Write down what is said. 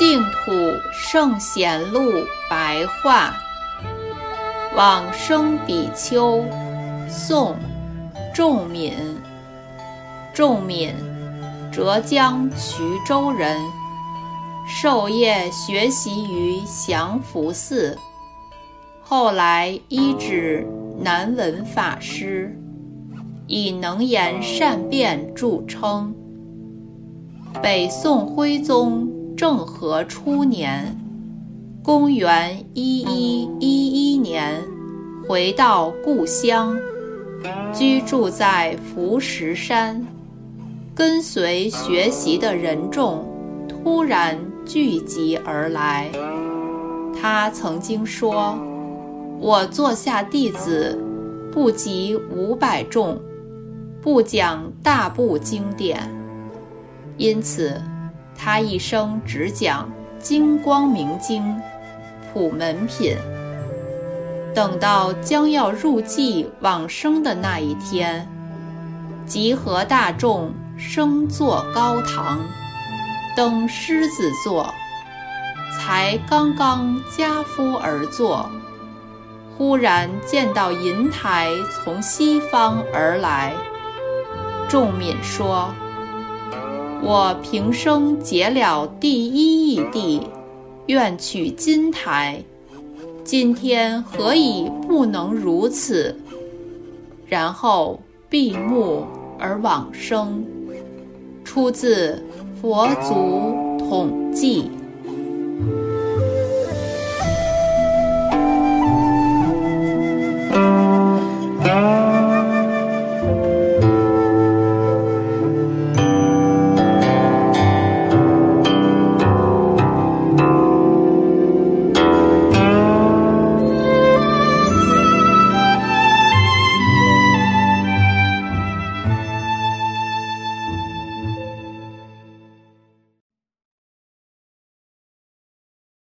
净土圣贤录白话，往生比丘，宋，仲敏。仲敏，浙江衢州人，授业学习于祥符寺，后来依止南文法师，以能言善辩著称。北宋徽宗政和初年，公元一一一一年，回到故乡，居住在福石山。跟随学习的人众突然聚集而来。他曾经说：“我座下弟子不及五百众，不讲大部经典。”因此，他一生只讲《金光明经》《普门品》。等到将要入寂往生的那一天，集合大众，升坐高堂，登狮子座，才刚刚跏趺而坐，忽然见到银台从西方而来。仲敏说。我平生结了第一义地，愿取金台。今天何以不能如此？然后闭目而往生。出自《佛祖统记》。